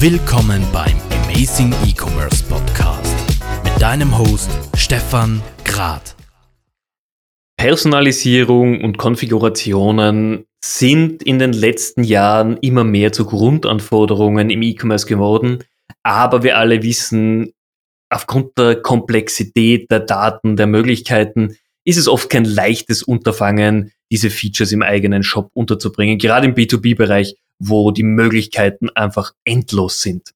Willkommen beim Amazing E-Commerce Podcast mit deinem Host Stefan Grad. Personalisierung und Konfigurationen sind in den letzten Jahren immer mehr zu Grundanforderungen im E-Commerce geworden. Aber wir alle wissen, aufgrund der Komplexität der Daten, der Möglichkeiten, ist es oft kein leichtes Unterfangen, diese Features im eigenen Shop unterzubringen, gerade im B2B-Bereich, wo die Möglichkeiten einfach endlos sind.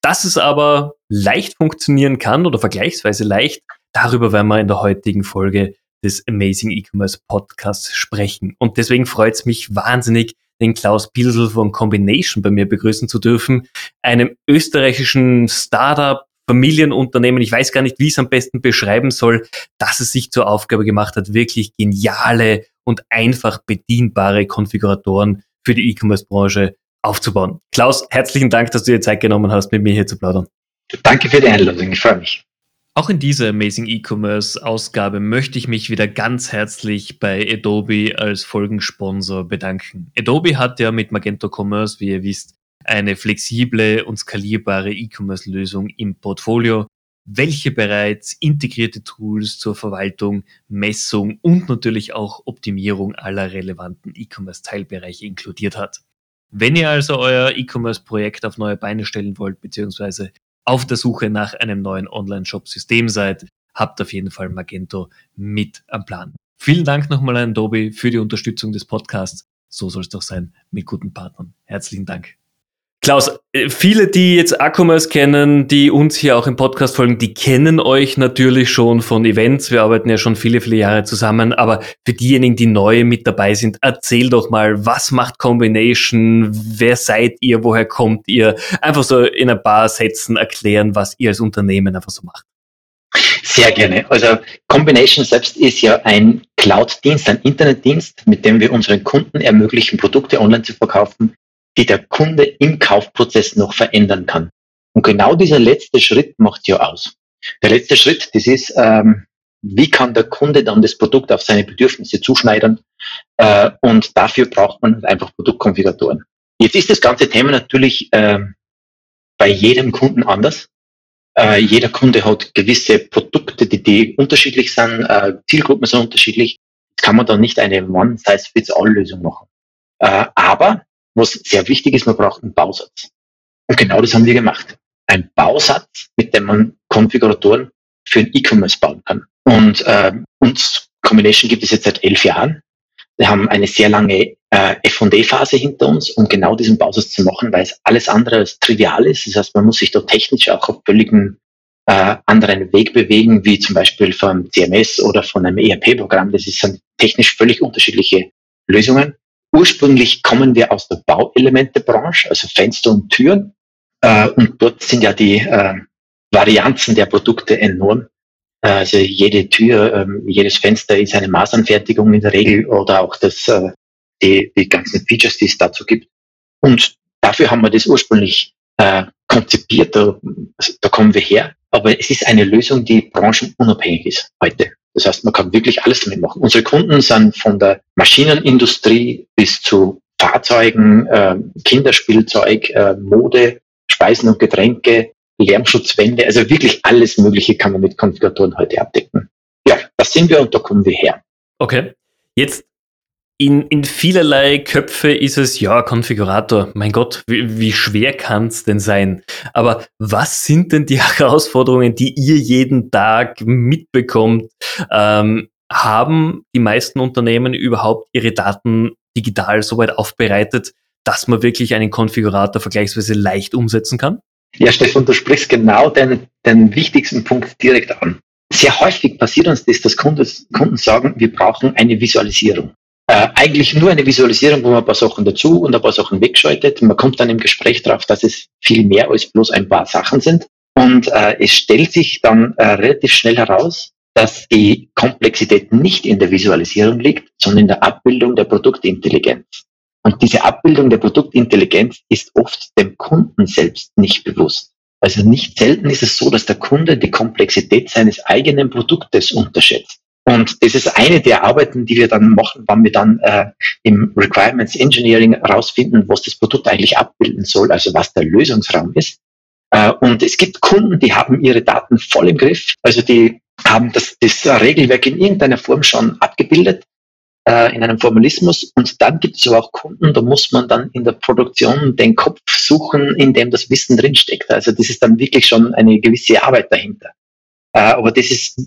Dass es aber leicht funktionieren kann oder vergleichsweise leicht, darüber werden wir in der heutigen Folge des Amazing E-Commerce Podcasts sprechen. Und deswegen freut es mich wahnsinnig, den Klaus Pilsel von Combination bei mir begrüßen zu dürfen, einem österreichischen Startup, Familienunternehmen, ich weiß gar nicht, wie ich es am besten beschreiben soll, dass es sich zur Aufgabe gemacht hat, wirklich geniale und einfach bedienbare Konfiguratoren für die E-Commerce-Branche aufzubauen. Klaus, herzlichen Dank, dass du dir Zeit genommen hast, mit mir hier zu plaudern. Danke für die Einladung, ich freue mich. Auch in dieser Amazing E-Commerce Ausgabe möchte ich mich wieder ganz herzlich bei Adobe als Folgensponsor bedanken. Adobe hat ja mit Magento Commerce, wie ihr wisst, eine flexible und skalierbare E-Commerce-Lösung im Portfolio, welche bereits integrierte Tools zur Verwaltung, Messung und natürlich auch Optimierung aller relevanten E-Commerce-Teilbereiche inkludiert hat. Wenn ihr also euer E-Commerce-Projekt auf neue Beine stellen wollt, beziehungsweise auf der Suche nach einem neuen Online-Shop-System seid, habt auf jeden Fall Magento mit am Plan. Vielen Dank nochmal an Adobe für die Unterstützung des Podcasts. So soll es doch sein mit guten Partnern. Herzlichen Dank. Klaus, äh, viele, die jetzt Acommerce kennen, die uns hier auch im Podcast folgen, die kennen euch natürlich schon von Events. Wir arbeiten ja schon viele, viele Jahre zusammen. Aber für diejenigen, die neu mit dabei sind, erzähl doch mal, was macht Combination? Wer seid ihr? Woher kommt ihr? Einfach so in ein paar Sätzen erklären, was ihr als Unternehmen einfach so macht. Sehr gerne. Also Combination selbst ist ja ein Cloud-Dienst, ein Internetdienst, mit dem wir unseren Kunden ermöglichen, Produkte online zu verkaufen, die der Kunde im Kaufprozess noch verändern kann. Und genau dieser letzte Schritt macht ja aus. Der letzte Schritt, das ist, ähm, wie kann der Kunde dann das Produkt auf seine Bedürfnisse zuschneidern? Äh, und dafür braucht man einfach Produktkonfiguratoren. Jetzt ist das ganze Thema natürlich äh, bei jedem Kunden anders. Äh, jeder Kunde hat gewisse Produkte, die, die unterschiedlich sind, äh, Zielgruppen sind unterschiedlich. Kann man da nicht eine One-Size-Fits-All-Lösung machen. Äh, aber was sehr wichtig ist, man braucht einen Bausatz. Und genau das haben wir gemacht. Ein Bausatz, mit dem man Konfiguratoren für ein E-Commerce bauen kann. Und äh, uns Combination gibt es jetzt seit elf Jahren. Wir haben eine sehr lange äh, F&D-Phase hinter uns, um genau diesen Bausatz zu machen, weil es alles andere als trivial ist. Das heißt, man muss sich da technisch auch auf völligen äh, anderen Weg bewegen, wie zum Beispiel vom CMS oder von einem ERP-Programm. Das sind technisch völlig unterschiedliche Lösungen. Ursprünglich kommen wir aus der Bauelementebranche, also Fenster und Türen. Äh, und dort sind ja die äh, Varianzen der Produkte enorm. Äh, also jede Tür, ähm, jedes Fenster ist eine Maßanfertigung in der Regel oder auch das, äh, die, die ganzen Features, die es dazu gibt. Und dafür haben wir das ursprünglich äh, konzipiert, da, da kommen wir her. Aber es ist eine Lösung, die branchenunabhängig ist heute. Das heißt, man kann wirklich alles damit machen. Unsere Kunden sind von der Maschinenindustrie bis zu Fahrzeugen, äh, Kinderspielzeug, äh, Mode, Speisen und Getränke, Lärmschutzwände, also wirklich alles Mögliche kann man mit Konfiguratoren heute abdecken. Ja, das sind wir und da kommen wir her. Okay. Jetzt in, in vielerlei Köpfe ist es, ja, Konfigurator, mein Gott, wie, wie schwer kann es denn sein? Aber was sind denn die Herausforderungen, die ihr jeden Tag mitbekommt? Ähm, haben die meisten Unternehmen überhaupt ihre Daten digital so weit aufbereitet, dass man wirklich einen Konfigurator vergleichsweise leicht umsetzen kann? Ja, Stefan, du sprichst genau den, den wichtigsten Punkt direkt an. Sehr häufig passiert uns das, dass Kunden, Kunden sagen, wir brauchen eine Visualisierung äh, eigentlich nur eine Visualisierung, wo man ein paar Sachen dazu und ein paar Sachen wegschaltet. Man kommt dann im Gespräch drauf, dass es viel mehr als bloß ein paar Sachen sind. Und äh, es stellt sich dann äh, relativ schnell heraus, dass die Komplexität nicht in der Visualisierung liegt, sondern in der Abbildung der Produktintelligenz. Und diese Abbildung der Produktintelligenz ist oft dem Kunden selbst nicht bewusst. Also nicht selten ist es so, dass der Kunde die Komplexität seines eigenen Produktes unterschätzt. Und das ist eine der Arbeiten, die wir dann machen, wann wir dann äh, im Requirements Engineering herausfinden, was das Produkt eigentlich abbilden soll, also was der Lösungsraum ist. Äh, und es gibt Kunden, die haben ihre Daten voll im Griff. Also die haben das, das Regelwerk in irgendeiner Form schon abgebildet, äh, in einem Formalismus. Und dann gibt es aber auch Kunden, da muss man dann in der Produktion den Kopf suchen, in dem das Wissen drinsteckt. Also das ist dann wirklich schon eine gewisse Arbeit dahinter. Äh, aber das ist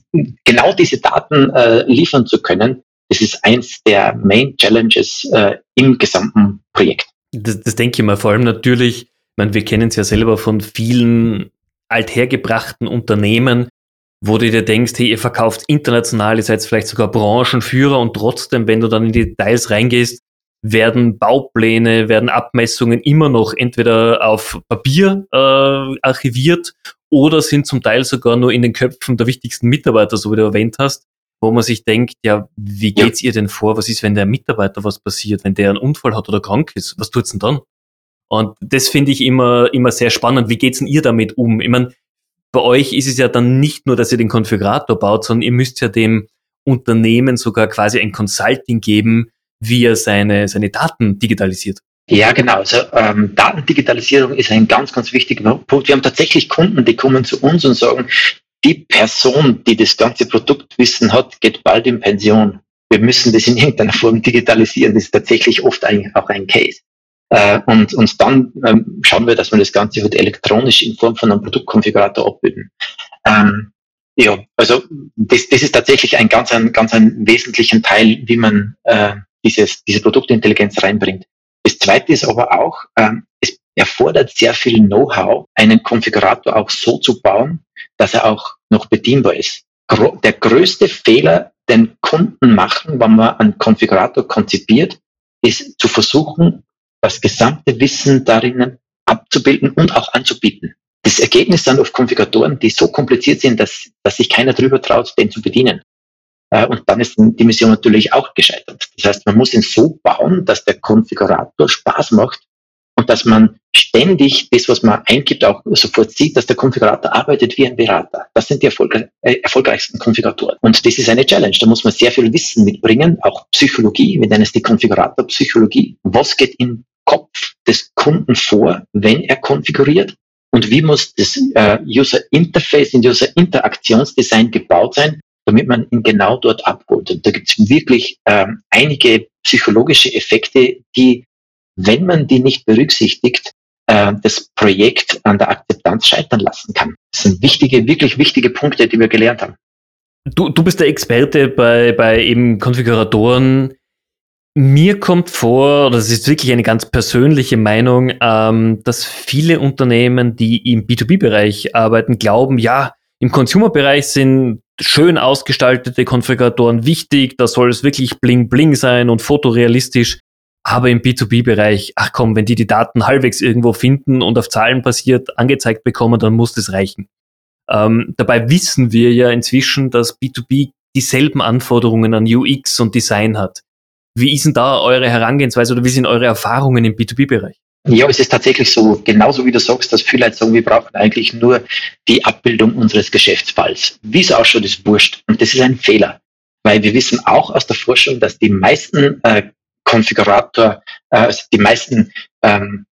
genau diese Daten äh, liefern zu können, das ist eins der Main Challenges äh, im gesamten Projekt. Das, das denke ich mal, vor allem natürlich meine, wir kennen es ja selber von vielen althergebrachten Unternehmen, wo du dir denkst, hey, ihr verkauft international, ihr seid vielleicht sogar Branchenführer und trotzdem, wenn du dann in die Details reingehst, werden Baupläne, werden Abmessungen immer noch entweder auf Papier äh, archiviert oder sind zum Teil sogar nur in den Köpfen der wichtigsten Mitarbeiter, so wie du erwähnt hast, wo man sich denkt, ja, wie geht's ihr denn vor? Was ist, wenn der Mitarbeiter was passiert, wenn der einen Unfall hat oder krank ist? Was tut's denn dann? Und das finde ich immer, immer sehr spannend. Wie geht's denn ihr damit um? Ich meine, bei euch ist es ja dann nicht nur, dass ihr den Konfigurator baut, sondern ihr müsst ja dem Unternehmen sogar quasi ein Consulting geben, wie er seine, seine Daten digitalisiert. Ja, genau. Also ähm, Datendigitalisierung ist ein ganz, ganz wichtiger Punkt. Wir haben tatsächlich Kunden, die kommen zu uns und sagen, die Person, die das ganze Produktwissen hat, geht bald in Pension. Wir müssen das in irgendeiner Form digitalisieren. Das ist tatsächlich oft ein, auch ein Case. Äh, und, und dann ähm, schauen wir, dass wir das Ganze halt elektronisch in Form von einem Produktkonfigurator abbilden. Ähm, ja, also das, das ist tatsächlich ein ganz ein, ganz ein wesentlichen Teil, wie man äh, dieses, diese Produktintelligenz reinbringt. Das zweite ist aber auch, ähm, es erfordert sehr viel Know-how, einen Konfigurator auch so zu bauen, dass er auch noch bedienbar ist. Gro der größte Fehler, den Kunden machen, wenn man einen Konfigurator konzipiert, ist zu versuchen, das gesamte Wissen darin abzubilden und auch anzubieten. Das Ergebnis sind oft Konfiguratoren, die so kompliziert sind, dass, dass sich keiner drüber traut, den zu bedienen. Äh, und dann ist die Mission natürlich auch gescheitert. Das heißt, man muss ihn so bauen, dass der Konfigurator Spaß macht und dass man ständig das, was man eingibt, auch sofort sieht, dass der Konfigurator arbeitet wie ein Berater. Das sind die äh, erfolgreichsten Konfiguratoren. Und das ist eine Challenge. Da muss man sehr viel Wissen mitbringen, auch Psychologie. Wir nennen es die Konfiguratorpsychologie. Was geht in Kopf des Kunden vor, wenn er konfiguriert? Und wie muss das äh, User Interface und User Interaktionsdesign gebaut sein, damit man ihn genau dort abholt? Und da gibt es wirklich ähm, einige psychologische Effekte, die, wenn man die nicht berücksichtigt, äh, das Projekt an der Akzeptanz scheitern lassen kann. Das sind wichtige, wirklich wichtige Punkte, die wir gelernt haben. Du, du bist der Experte bei, bei eben Konfiguratoren. Mir kommt vor, das ist wirklich eine ganz persönliche Meinung, ähm, dass viele Unternehmen, die im B2B-Bereich arbeiten, glauben, ja, im Consumer-Bereich sind schön ausgestaltete Konfiguratoren wichtig, da soll es wirklich bling bling sein und fotorealistisch. Aber im B2B-Bereich, ach komm, wenn die die Daten halbwegs irgendwo finden und auf Zahlen basiert angezeigt bekommen, dann muss das reichen. Ähm, dabei wissen wir ja inzwischen, dass B2B dieselben Anforderungen an UX und Design hat. Wie ist denn da eure Herangehensweise oder wie sind eure Erfahrungen im B2B-Bereich? Ja, es ist tatsächlich so, genauso wie du sagst, dass viele Leute sagen, wir brauchen eigentlich nur die Abbildung unseres Geschäftsfalls. Wie es ausschaut, ist wurscht. Und das ist ein Fehler. Weil wir wissen auch aus der Forschung, dass die meisten äh, Konfigurator, äh, also die meisten ähm,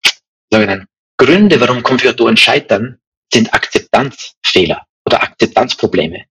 sagen Gründe, warum Konfiguratoren scheitern, sind Akzeptanzfehler oder Akzeptanzprobleme.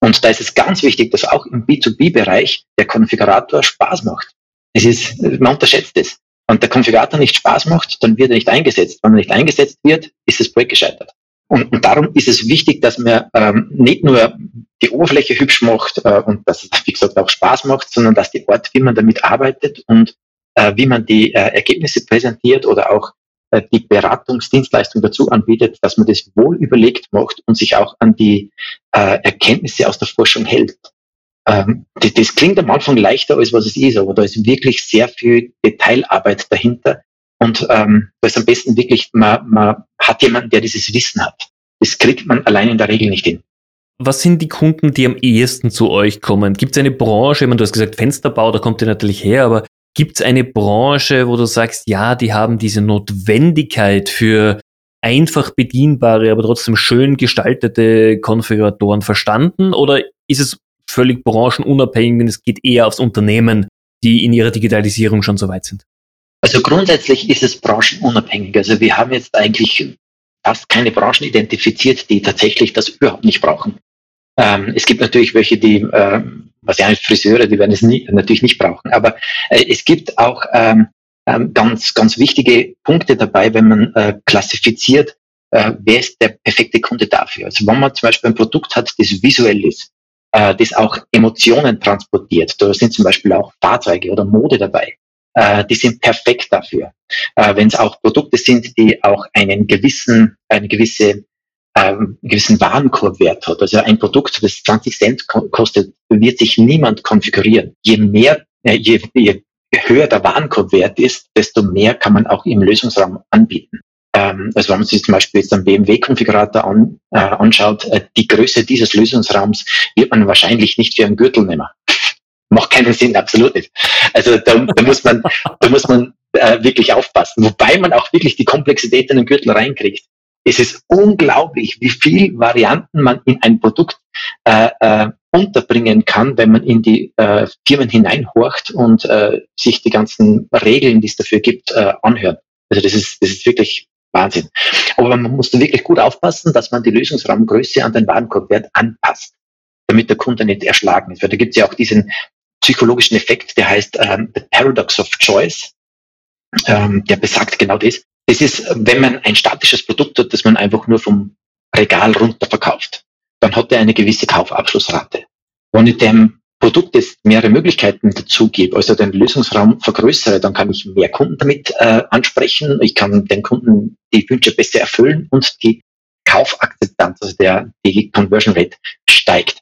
Und da ist es ganz wichtig, dass auch im B2B-Bereich der Konfigurator Spaß macht. Es ist, man unterschätzt es. Und der Konfigurator nicht Spaß macht, dann wird er nicht eingesetzt. Wenn er nicht eingesetzt wird, ist das Projekt gescheitert. Und, und darum ist es wichtig, dass man ähm, nicht nur die Oberfläche hübsch macht äh, und dass es, wie gesagt, auch Spaß macht, sondern dass die Art, wie man damit arbeitet und äh, wie man die äh, Ergebnisse präsentiert oder auch äh, die Beratungsdienstleistung dazu anbietet, dass man das wohl überlegt macht und sich auch an die äh, Erkenntnisse aus der Forschung hält. Ähm, das, das, klingt am Anfang leichter, als was es ist, aber da ist wirklich sehr viel Detailarbeit dahinter. Und ähm, da ist am besten wirklich, man, man hat jemanden, der dieses Wissen hat. Das kriegt man allein in der Regel nicht hin. Was sind die Kunden, die am ehesten zu euch kommen? Gibt es eine Branche, ich meine, du hast gesagt Fensterbau, da kommt ihr natürlich her, aber Gibt es eine Branche, wo du sagst, ja, die haben diese Notwendigkeit für einfach bedienbare, aber trotzdem schön gestaltete Konfiguratoren verstanden? Oder ist es völlig branchenunabhängig, es geht eher aufs Unternehmen, die in ihrer Digitalisierung schon so weit sind? Also grundsätzlich ist es branchenunabhängig. Also wir haben jetzt eigentlich fast keine Branchen identifiziert, die tatsächlich das überhaupt nicht brauchen. Ähm, es gibt natürlich welche, die, äh, was ja Friseure, die werden es nie, natürlich nicht brauchen. Aber äh, es gibt auch ähm, ähm, ganz, ganz wichtige Punkte dabei, wenn man äh, klassifiziert, äh, wer ist der perfekte Kunde dafür. Also wenn man zum Beispiel ein Produkt hat, das visuell ist, äh, das auch Emotionen transportiert, da sind zum Beispiel auch Fahrzeuge oder Mode dabei, äh, die sind perfekt dafür. Äh, wenn es auch Produkte sind, die auch einen gewissen, eine gewisse ähm, gewissen Warenkorbwert hat. Also ein Produkt, das 20 Cent kostet, wird sich niemand konfigurieren. Je mehr, äh, je, je höher der Warenkorbwert ist, desto mehr kann man auch im Lösungsraum anbieten. Ähm, also wenn man sich zum Beispiel jetzt einen BMW-Konfigurator an, äh, anschaut, äh, die Größe dieses Lösungsraums wird man wahrscheinlich nicht für einen Gürtel nehmen. Macht keinen Sinn, absolut nicht. Also da, da muss man, da muss man äh, wirklich aufpassen. Wobei man auch wirklich die Komplexität in den Gürtel reinkriegt. Es ist unglaublich, wie viel Varianten man in ein Produkt äh, äh, unterbringen kann, wenn man in die äh, Firmen hineinhorcht und äh, sich die ganzen Regeln, die es dafür gibt, äh, anhört. Also das ist, das ist wirklich Wahnsinn. Aber man muss wirklich gut aufpassen, dass man die Lösungsraumgröße an den Warenkorbwert anpasst, damit der Kunde nicht erschlagen ist. Weil da gibt es ja auch diesen psychologischen Effekt, der heißt ähm, the Paradox of Choice. Ähm, der besagt genau das. Das ist, wenn man ein statisches Produkt hat, das man einfach nur vom Regal runter verkauft, dann hat er eine gewisse Kaufabschlussrate. Wenn ich dem Produkt jetzt mehrere Möglichkeiten dazu gebe, also den Lösungsraum vergrößere, dann kann ich mehr Kunden damit äh, ansprechen, ich kann den Kunden die Wünsche besser erfüllen und die Kaufakzeptanz, also der, die Conversion Rate steigt.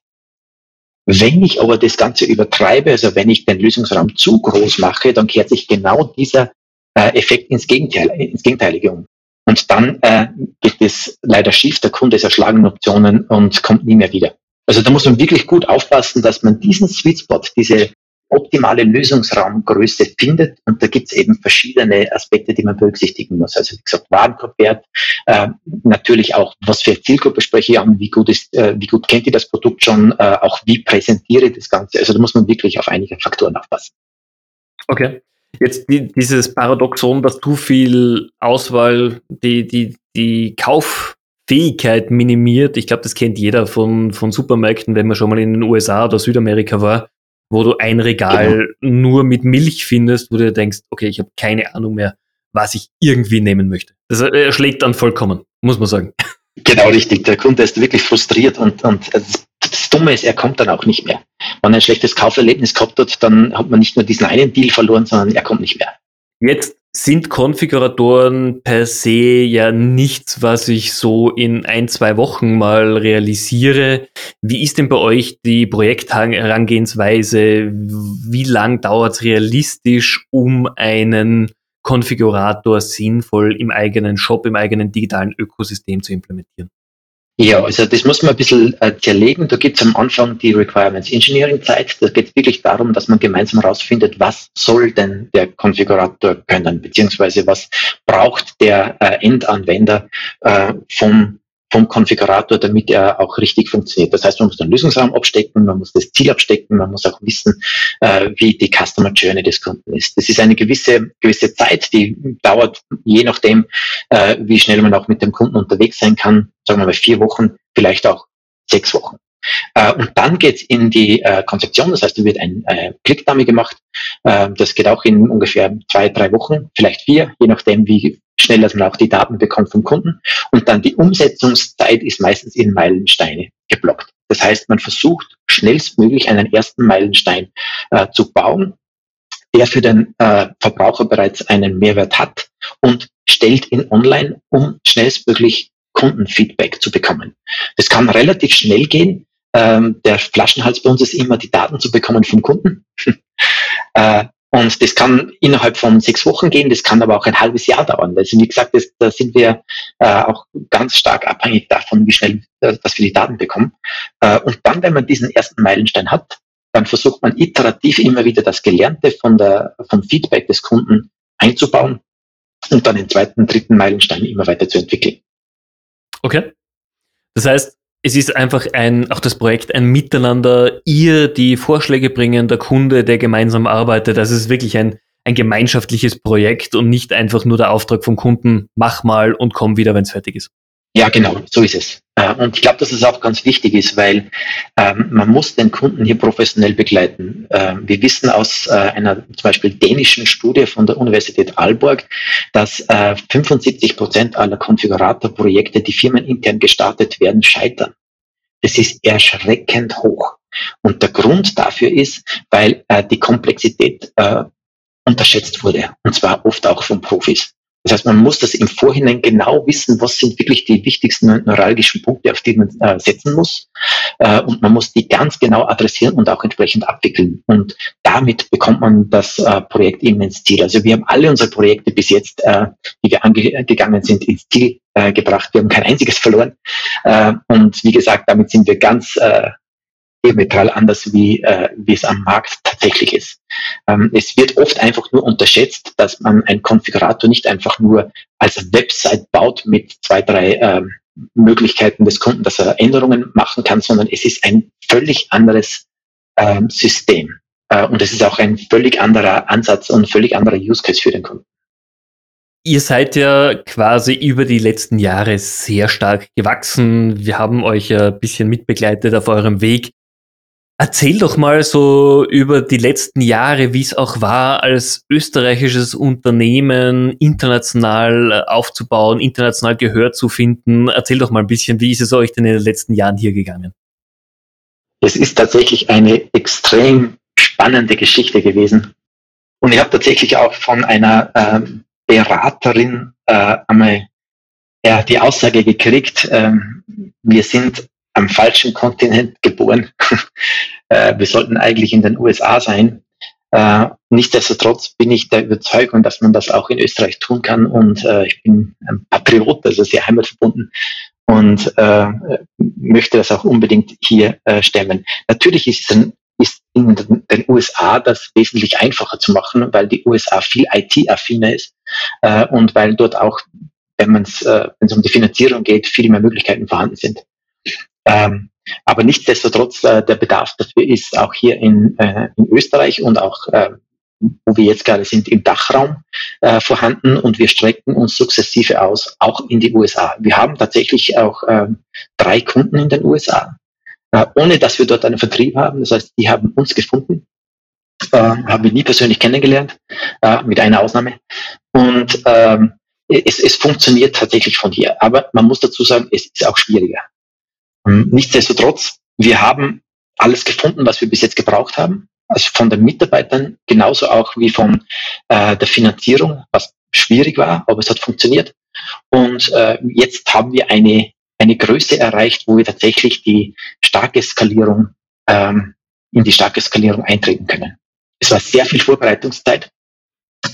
Wenn ich aber das Ganze übertreibe, also wenn ich den Lösungsraum zu groß mache, dann kehrt sich genau dieser äh, Effekt ins, Gegenteil, ins Gegenteilige um. Und dann äh, geht es leider schief, der Kunde ist erschlagen Optionen und kommt nie mehr wieder. Also da muss man wirklich gut aufpassen, dass man diesen Sweet Spot, diese optimale Lösungsraumgröße findet. Und da gibt es eben verschiedene Aspekte, die man berücksichtigen muss. Also wie gesagt, Warenkorbwert, äh, natürlich auch, was für Zielgruppe spreche ich an, wie gut ist, äh, wie gut kennt ihr das Produkt schon, äh, auch wie präsentiere ich das Ganze. Also da muss man wirklich auf einige Faktoren aufpassen. Okay. Jetzt die, dieses Paradoxon, dass zu viel Auswahl die, die, die Kauffähigkeit minimiert. Ich glaube, das kennt jeder von, von Supermärkten, wenn man schon mal in den USA oder Südamerika war, wo du ein Regal genau. nur mit Milch findest, wo du denkst, okay, ich habe keine Ahnung mehr, was ich irgendwie nehmen möchte. Das erschlägt dann vollkommen, muss man sagen. Genau richtig. Der Kunde ist wirklich frustriert und, und das, das Dumme ist, er kommt dann auch nicht mehr. Wenn er ein schlechtes Kauferlebnis gehabt hat, dann hat man nicht nur diesen einen Deal verloren, sondern er kommt nicht mehr. Jetzt sind Konfiguratoren per se ja nichts, was ich so in ein, zwei Wochen mal realisiere. Wie ist denn bei euch die Projektherangehensweise? Wie lang dauert es realistisch, um einen Konfigurator sinnvoll im eigenen Shop, im eigenen digitalen Ökosystem zu implementieren? Ja, also das muss man ein bisschen äh, zerlegen. Da gibt es am Anfang die Requirements Engineering Zeit. Da geht es wirklich darum, dass man gemeinsam herausfindet, was soll denn der Konfigurator können, beziehungsweise was braucht der äh, Endanwender äh, vom vom Konfigurator, damit er auch richtig funktioniert. Das heißt, man muss den Lösungsraum abstecken, man muss das Ziel abstecken, man muss auch wissen, äh, wie die Customer Journey des Kunden ist. Das ist eine gewisse, gewisse Zeit, die dauert, je nachdem, äh, wie schnell man auch mit dem Kunden unterwegs sein kann, sagen wir mal vier Wochen, vielleicht auch sechs Wochen. Äh, und dann geht's in die äh, Konzeption, das heißt, da wird ein äh, Klickdummy gemacht. Äh, das geht auch in ungefähr zwei, drei Wochen, vielleicht vier, je nachdem, wie schnell dass man auch die Daten bekommt vom Kunden. Und dann die Umsetzungszeit ist meistens in Meilensteine geblockt. Das heißt, man versucht schnellstmöglich einen ersten Meilenstein äh, zu bauen, der für den äh, Verbraucher bereits einen Mehrwert hat und stellt ihn online, um schnellstmöglich Kundenfeedback zu bekommen. Das kann relativ schnell gehen. Ähm, der Flaschenhals bei uns ist immer, die Daten zu bekommen vom Kunden. äh, und das kann innerhalb von sechs Wochen gehen, das kann aber auch ein halbes Jahr dauern. Also wie gesagt, das, da sind wir äh, auch ganz stark abhängig davon, wie schnell äh, dass wir die Daten bekommen. Äh, und dann, wenn man diesen ersten Meilenstein hat, dann versucht man iterativ immer wieder das Gelernte von der, vom Feedback des Kunden einzubauen und dann den zweiten, dritten Meilenstein immer weiter zu entwickeln. Okay. Das heißt, es ist einfach ein, auch das Projekt ein Miteinander, ihr die Vorschläge bringen, der Kunde, der gemeinsam arbeitet. Das ist wirklich ein, ein gemeinschaftliches Projekt und nicht einfach nur der Auftrag vom Kunden, mach mal und komm wieder, wenn es fertig ist. Ja, genau, so ist es. Äh, und ich glaube, dass es auch ganz wichtig ist, weil ähm, man muss den Kunden hier professionell begleiten. Ähm, wir wissen aus äh, einer zum Beispiel dänischen Studie von der Universität Aalborg, dass äh, 75 Prozent aller Konfiguratorprojekte, die firmenintern gestartet werden, scheitern. Das ist erschreckend hoch. Und der Grund dafür ist, weil äh, die Komplexität äh, unterschätzt wurde. Und zwar oft auch von Profis. Das heißt, man muss das im Vorhinein genau wissen, was sind wirklich die wichtigsten neuralgischen Punkte, auf die man äh, setzen muss. Äh, und man muss die ganz genau adressieren und auch entsprechend abwickeln. Und damit bekommt man das äh, Projekt eben ins Ziel. Also wir haben alle unsere Projekte bis jetzt, äh, die wir angegangen sind, ins Ziel äh, gebracht. Wir haben kein einziges verloren. Äh, und wie gesagt, damit sind wir ganz diametral anders, wie, äh, wie es am Markt tatsächlich ist. Ähm, es wird oft einfach nur unterschätzt, dass man einen Konfigurator nicht einfach nur als Website baut mit zwei, drei ähm, Möglichkeiten des Kunden, dass er Änderungen machen kann, sondern es ist ein völlig anderes ähm, System. Äh, und es ist auch ein völlig anderer Ansatz und völlig anderer Use Case für den Kunden. Ihr seid ja quasi über die letzten Jahre sehr stark gewachsen. Wir haben euch ein bisschen mitbegleitet auf eurem Weg. Erzähl doch mal so über die letzten Jahre, wie es auch war, als österreichisches Unternehmen international äh, aufzubauen, international Gehör zu finden. Erzähl doch mal ein bisschen, wie ist es euch denn in den letzten Jahren hier gegangen? Es ist tatsächlich eine extrem spannende Geschichte gewesen. Und ich habe tatsächlich auch von einer ähm, Beraterin äh, einmal ja, die Aussage gekriegt, ähm, wir sind am falschen Kontinent geboren. äh, wir sollten eigentlich in den USA sein. Äh, nichtsdestotrotz bin ich der Überzeugung, dass man das auch in Österreich tun kann und äh, ich bin ein Patriot, also sehr heimatverbunden und äh, möchte das auch unbedingt hier äh, stemmen. Natürlich ist es ein ist in den USA das wesentlich einfacher zu machen, weil die USA viel IT-affiner ist äh, und weil dort auch, wenn es äh, um die Finanzierung geht, viel mehr Möglichkeiten vorhanden sind. Ähm, aber nichtsdestotrotz, äh, der Bedarf dafür ist auch hier in, äh, in Österreich und auch, äh, wo wir jetzt gerade sind, im Dachraum äh, vorhanden und wir strecken uns sukzessive aus, auch in die USA. Wir haben tatsächlich auch äh, drei Kunden in den USA, äh, ohne dass wir dort einen Vertrieb haben. Das heißt, die haben uns gefunden, äh, haben wir nie persönlich kennengelernt, äh, mit einer Ausnahme. Und ähm, es, es funktioniert tatsächlich von hier. Aber man muss dazu sagen, es ist auch schwieriger. Ähm, nichtsdestotrotz, wir haben alles gefunden, was wir bis jetzt gebraucht haben. Also von den Mitarbeitern genauso auch wie von äh, der Finanzierung, was schwierig war, aber es hat funktioniert. Und äh, jetzt haben wir eine, eine Größe erreicht, wo wir tatsächlich die starke Skalierung, ähm, in die starke Skalierung eintreten können. Es war sehr viel Vorbereitungszeit.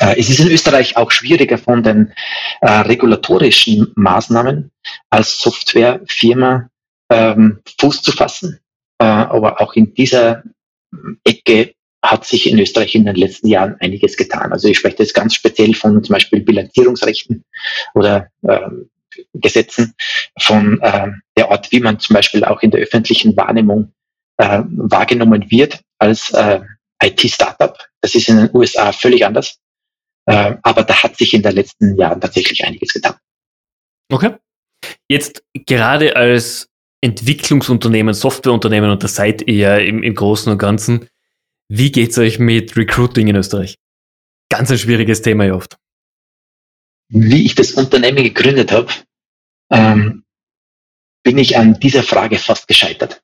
Äh, es ist in Österreich auch schwieriger von den äh, regulatorischen Maßnahmen als Softwarefirma ähm, Fuß zu fassen. Äh, aber auch in dieser Ecke hat sich in Österreich in den letzten Jahren einiges getan. Also ich spreche jetzt ganz speziell von zum Beispiel Bilanzierungsrechten oder ähm, Gesetzen, von äh, der Art, wie man zum Beispiel auch in der öffentlichen Wahrnehmung äh, wahrgenommen wird als äh, IT-Startup. Das ist in den USA völlig anders. Äh, aber da hat sich in den letzten Jahren tatsächlich einiges getan. Okay. Jetzt gerade als Entwicklungsunternehmen, Softwareunternehmen und da seid ihr im, im Großen und Ganzen. Wie geht's euch mit Recruiting in Österreich? Ganz ein schwieriges Thema ja oft. Wie ich das Unternehmen gegründet habe, ähm, bin ich an dieser Frage fast gescheitert.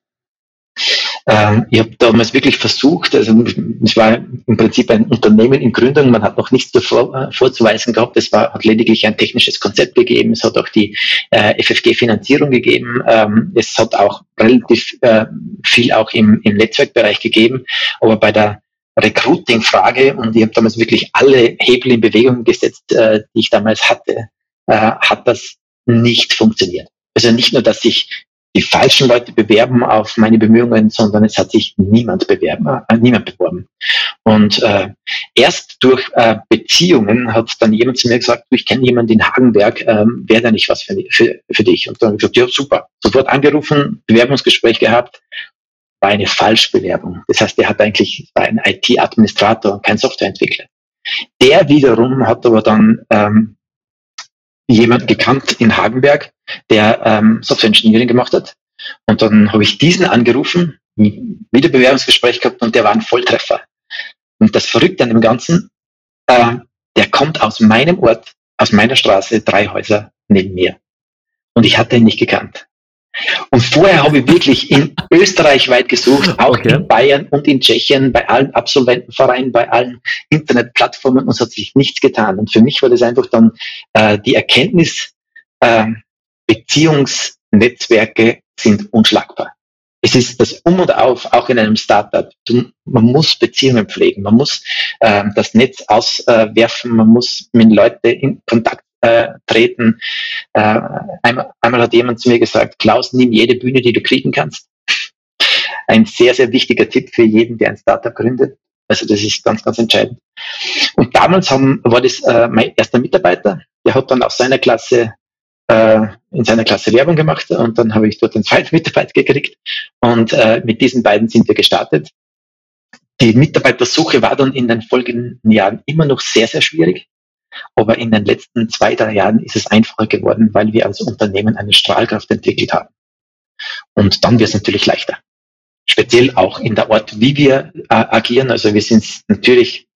Ähm, ich habe damals wirklich versucht, also es war im Prinzip ein Unternehmen in Gründung, man hat noch nichts davor, äh, vorzuweisen gehabt, es war, hat lediglich ein technisches Konzept gegeben, es hat auch die äh, FFG-Finanzierung gegeben, ähm, es hat auch relativ äh, viel auch im, im Netzwerkbereich gegeben, aber bei der Recruiting-Frage, und ich habe damals wirklich alle Hebel in Bewegung gesetzt, äh, die ich damals hatte, äh, hat das nicht funktioniert. Also nicht nur, dass ich die falschen Leute bewerben auf meine Bemühungen, sondern es hat sich niemand bewerben, äh, niemand beworben. Und äh, erst durch äh, Beziehungen hat dann jemand zu mir gesagt, ich kenne jemanden in Hagenberg, ähm, wäre da nicht was für, für, für dich? Und dann habe ich gesagt, ja super, sofort angerufen, Bewerbungsgespräch gehabt, war eine Falschbewerbung. Das heißt, er hat eigentlich war ein IT-Administrator und kein Softwareentwickler. Der wiederum hat aber dann ähm, jemand gekannt in Hagenberg, der ähm, Software Engineering gemacht hat. Und dann habe ich diesen angerufen, wieder Bewerbungsgespräch gehabt und der war ein Volltreffer. Und das Verrückte an dem Ganzen, äh, der kommt aus meinem Ort, aus meiner Straße, drei Häuser neben mir. Und ich hatte ihn nicht gekannt. Und vorher habe ich wirklich in Österreich weit gesucht, auch okay. in Bayern und in Tschechien, bei allen Absolventenvereinen, bei allen Internetplattformen und es hat sich nichts getan. Und für mich war das einfach dann äh, die Erkenntnis, äh, Beziehungsnetzwerke sind unschlagbar. Es ist das Um und Auf, auch in einem Startup. Du, man muss Beziehungen pflegen, man muss äh, das Netz auswerfen, man muss mit Leuten in Kontakt äh, treten. Äh, einmal, einmal hat jemand zu mir gesagt, Klaus, nimm jede Bühne, die du kriegen kannst. Ein sehr, sehr wichtiger Tipp für jeden, der ein Startup gründet. Also das ist ganz, ganz entscheidend. Und damals haben, war das äh, mein erster Mitarbeiter, der hat dann aus seiner Klasse äh, in seiner Klasse Werbung gemacht und dann habe ich dort einen zweiten Mitarbeiter gekriegt und äh, mit diesen beiden sind wir gestartet. Die Mitarbeitersuche war dann in den folgenden Jahren immer noch sehr, sehr schwierig. Aber in den letzten zwei, drei Jahren ist es einfacher geworden, weil wir als Unternehmen eine Strahlkraft entwickelt haben. Und dann wird es natürlich leichter. Speziell auch in der Art, wie wir äh, agieren. Also wir sind natürlich,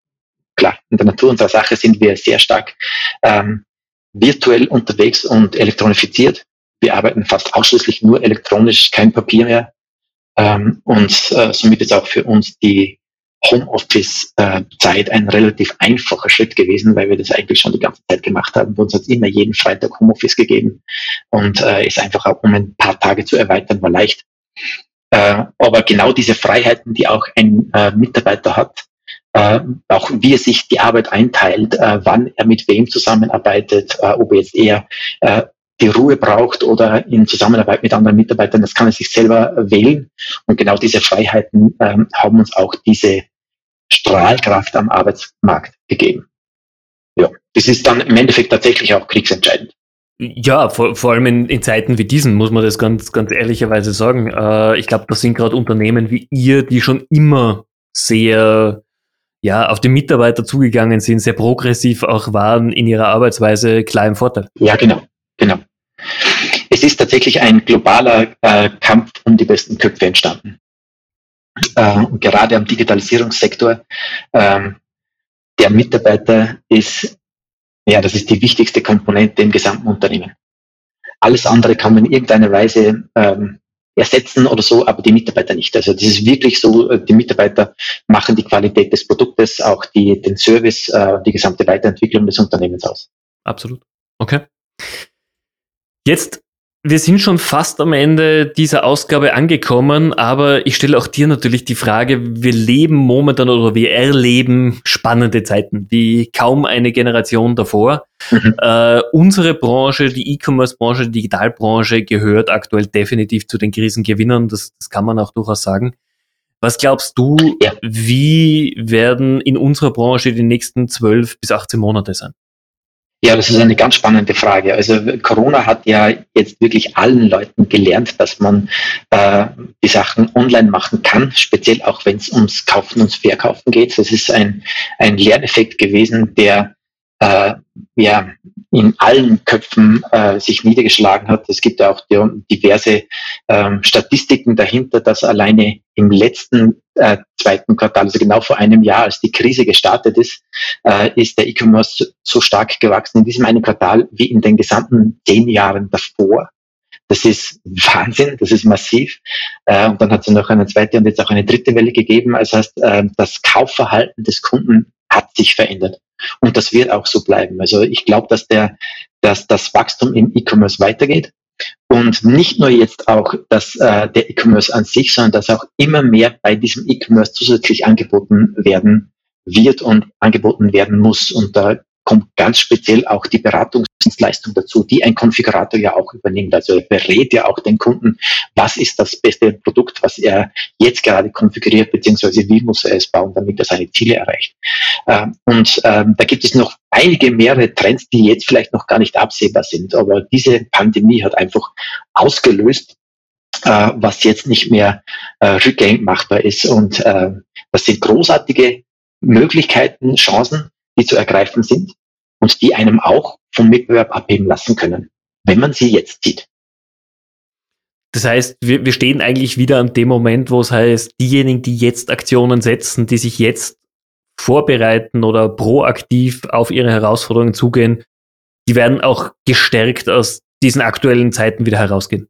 klar, in der Natur unserer Sache sind wir sehr stark ähm, virtuell unterwegs und elektronifiziert. Wir arbeiten fast ausschließlich nur elektronisch, kein Papier mehr. Ähm, und äh, somit ist auch für uns die Homeoffice-Zeit ein relativ einfacher Schritt gewesen, weil wir das eigentlich schon die ganze Zeit gemacht haben. Bei uns hat es immer jeden Freitag Homeoffice gegeben und äh, ist einfach auch, um ein paar Tage zu erweitern, war leicht. Äh, aber genau diese Freiheiten, die auch ein äh, Mitarbeiter hat, äh, auch wie er sich die Arbeit einteilt, äh, wann er mit wem zusammenarbeitet, äh, ob jetzt eher äh, die Ruhe braucht oder in Zusammenarbeit mit anderen Mitarbeitern, das kann er sich selber wählen. Und genau diese Freiheiten ähm, haben uns auch diese Strahlkraft am Arbeitsmarkt gegeben. Ja, das ist dann im Endeffekt tatsächlich auch kriegsentscheidend. Ja, vor, vor allem in, in Zeiten wie diesen muss man das ganz, ganz ehrlicherweise sagen. Äh, ich glaube, das sind gerade Unternehmen wie ihr, die schon immer sehr ja, auf die Mitarbeiter zugegangen sind, sehr progressiv auch waren in ihrer Arbeitsweise, klar im Vorteil. Ja, genau, genau. Es ist tatsächlich ein globaler äh, Kampf um die besten Köpfe entstanden. Äh, gerade am Digitalisierungssektor. Äh, der Mitarbeiter ist, ja, das ist die wichtigste Komponente im gesamten Unternehmen. Alles andere kann man in irgendeiner Weise ähm, ersetzen oder so, aber die Mitarbeiter nicht. Also das ist wirklich so, äh, die Mitarbeiter machen die Qualität des Produktes, auch die, den Service, äh, die gesamte Weiterentwicklung des Unternehmens aus. Absolut. Okay. Jetzt wir sind schon fast am Ende dieser Ausgabe angekommen, aber ich stelle auch dir natürlich die Frage, wir leben momentan oder wir erleben spannende Zeiten, wie kaum eine Generation davor. Mhm. Äh, unsere Branche, die E-Commerce-Branche, die Digitalbranche gehört aktuell definitiv zu den Krisengewinnern, das, das kann man auch durchaus sagen. Was glaubst du, ja. wie werden in unserer Branche die nächsten 12 bis 18 Monate sein? Ja, das ist eine ganz spannende Frage. Also Corona hat ja jetzt wirklich allen Leuten gelernt, dass man äh, die Sachen online machen kann, speziell auch wenn es ums Kaufen und Verkaufen geht. Das ist ein, ein Lerneffekt gewesen, der äh, ja in allen Köpfen äh, sich niedergeschlagen hat. Es gibt ja auch diverse ähm, Statistiken dahinter, dass alleine im letzten äh, zweiten Quartal, also genau vor einem Jahr, als die Krise gestartet ist, äh, ist der E-Commerce so stark gewachsen in diesem einen Quartal wie in den gesamten zehn Jahren davor. Das ist Wahnsinn, das ist massiv. Äh, und dann hat es noch eine zweite und jetzt auch eine dritte Welle gegeben. Also heißt, äh, das Kaufverhalten des Kunden hat sich verändert. Und das wird auch so bleiben. Also ich glaube, dass der, dass das Wachstum im E-Commerce weitergeht. Und nicht nur jetzt auch dass äh, der E-Commerce an sich, sondern dass auch immer mehr bei diesem E-Commerce zusätzlich angeboten werden wird und angeboten werden muss. Und da kommt ganz speziell auch die Beratungsdienstleistung dazu, die ein Konfigurator ja auch übernimmt. Also er berät ja auch den Kunden, was ist das beste Produkt, was er jetzt gerade konfiguriert, beziehungsweise wie muss er es bauen, damit er seine Ziele erreicht. Ähm, und ähm, da gibt es noch einige mehrere Trends, die jetzt vielleicht noch gar nicht absehbar sind. Aber diese Pandemie hat einfach ausgelöst, äh, was jetzt nicht mehr äh, rückgängig machbar ist. Und äh, das sind großartige Möglichkeiten, Chancen, die zu ergreifen sind und die einem auch vom Mitbewerb abheben lassen können, wenn man sie jetzt sieht. Das heißt, wir, wir stehen eigentlich wieder an dem Moment, wo es heißt, diejenigen, die jetzt Aktionen setzen, die sich jetzt vorbereiten oder proaktiv auf ihre Herausforderungen zugehen, die werden auch gestärkt aus diesen aktuellen Zeiten wieder herausgehen.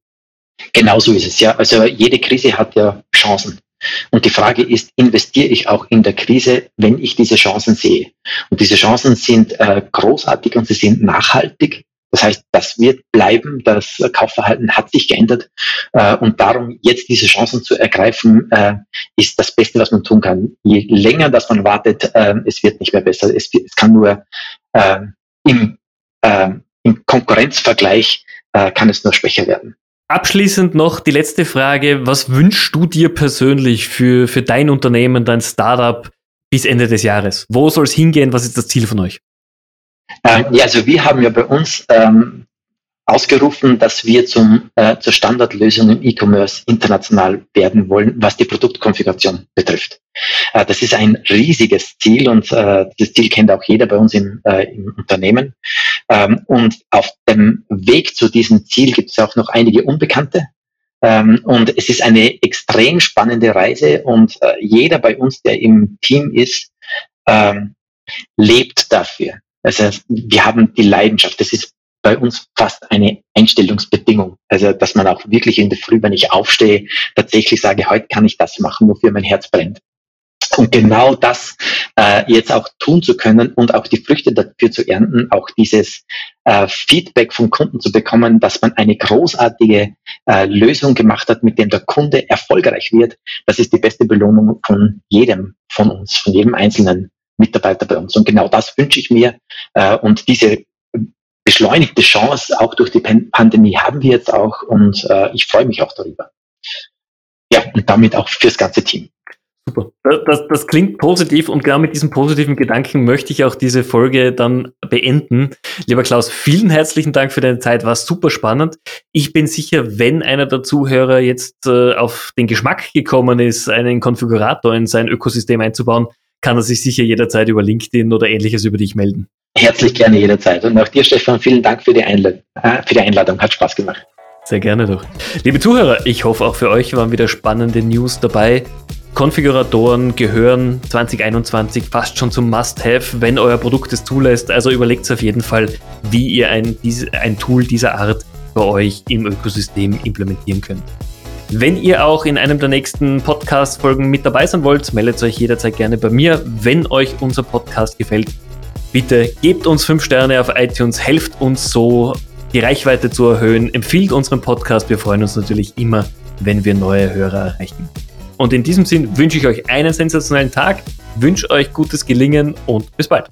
Genau so ist es ja. Also jede Krise hat ja Chancen. Und die Frage ist, investiere ich auch in der Krise, wenn ich diese Chancen sehe? Und diese Chancen sind äh, großartig und sie sind nachhaltig. Das heißt, das wird bleiben. Das Kaufverhalten hat sich geändert. Äh, und darum, jetzt diese Chancen zu ergreifen, äh, ist das Beste, was man tun kann. Je länger das man wartet, äh, es wird nicht mehr besser. Es, es kann nur äh, im, äh, im Konkurrenzvergleich äh, kann es nur schwächer werden. Abschließend noch die letzte Frage. Was wünschst du dir persönlich für, für dein Unternehmen, dein Startup bis Ende des Jahres? Wo soll es hingehen? Was ist das Ziel von euch? Ähm, ja, also wir haben ja bei uns ähm, ausgerufen, dass wir zum, äh, zur Standardlösung im E-Commerce international werden wollen, was die Produktkonfiguration betrifft. Äh, das ist ein riesiges Ziel und äh, das Ziel kennt auch jeder bei uns im, äh, im Unternehmen. Ähm, und auf dem Weg zu diesem Ziel gibt es auch noch einige Unbekannte. Ähm, und es ist eine extrem spannende Reise und äh, jeder bei uns, der im Team ist, ähm, lebt dafür. Also wir haben die Leidenschaft. Das ist bei uns fast eine Einstellungsbedingung. Also, dass man auch wirklich in der Früh, wenn ich aufstehe, tatsächlich sage, heute kann ich das machen, wofür mein Herz brennt. Und genau das äh, jetzt auch tun zu können und auch die Früchte dafür zu ernten, auch dieses äh, Feedback vom Kunden zu bekommen, dass man eine großartige äh, Lösung gemacht hat, mit dem der Kunde erfolgreich wird, das ist die beste Belohnung von jedem von uns, von jedem einzelnen Mitarbeiter bei uns. Und genau das wünsche ich mir. Äh, und diese beschleunigte Chance, auch durch die Pandemie, haben wir jetzt auch und äh, ich freue mich auch darüber. Ja, und damit auch fürs ganze Team. Super. Das, das, klingt positiv und genau mit diesem positiven Gedanken möchte ich auch diese Folge dann beenden. Lieber Klaus, vielen herzlichen Dank für deine Zeit, war super spannend. Ich bin sicher, wenn einer der Zuhörer jetzt äh, auf den Geschmack gekommen ist, einen Konfigurator in sein Ökosystem einzubauen, kann er sich sicher jederzeit über LinkedIn oder ähnliches über dich melden. Herzlich gerne jederzeit. Und auch dir, Stefan, vielen Dank für die, Einladung. Äh, für die Einladung. Hat Spaß gemacht. Sehr gerne doch. Liebe Zuhörer, ich hoffe auch für euch waren wieder spannende News dabei. Konfiguratoren gehören 2021 fast schon zum Must-Have, wenn euer Produkt es zulässt. Also überlegt auf jeden Fall, wie ihr ein, ein Tool dieser Art bei euch im Ökosystem implementieren könnt. Wenn ihr auch in einem der nächsten Podcast-Folgen mit dabei sein wollt, meldet euch jederzeit gerne bei mir. Wenn euch unser Podcast gefällt, bitte gebt uns 5 Sterne auf iTunes, helft uns so, die Reichweite zu erhöhen, empfiehlt unseren Podcast. Wir freuen uns natürlich immer, wenn wir neue Hörer erreichen. Und in diesem Sinn wünsche ich euch einen sensationellen Tag, wünsche euch gutes Gelingen und bis bald.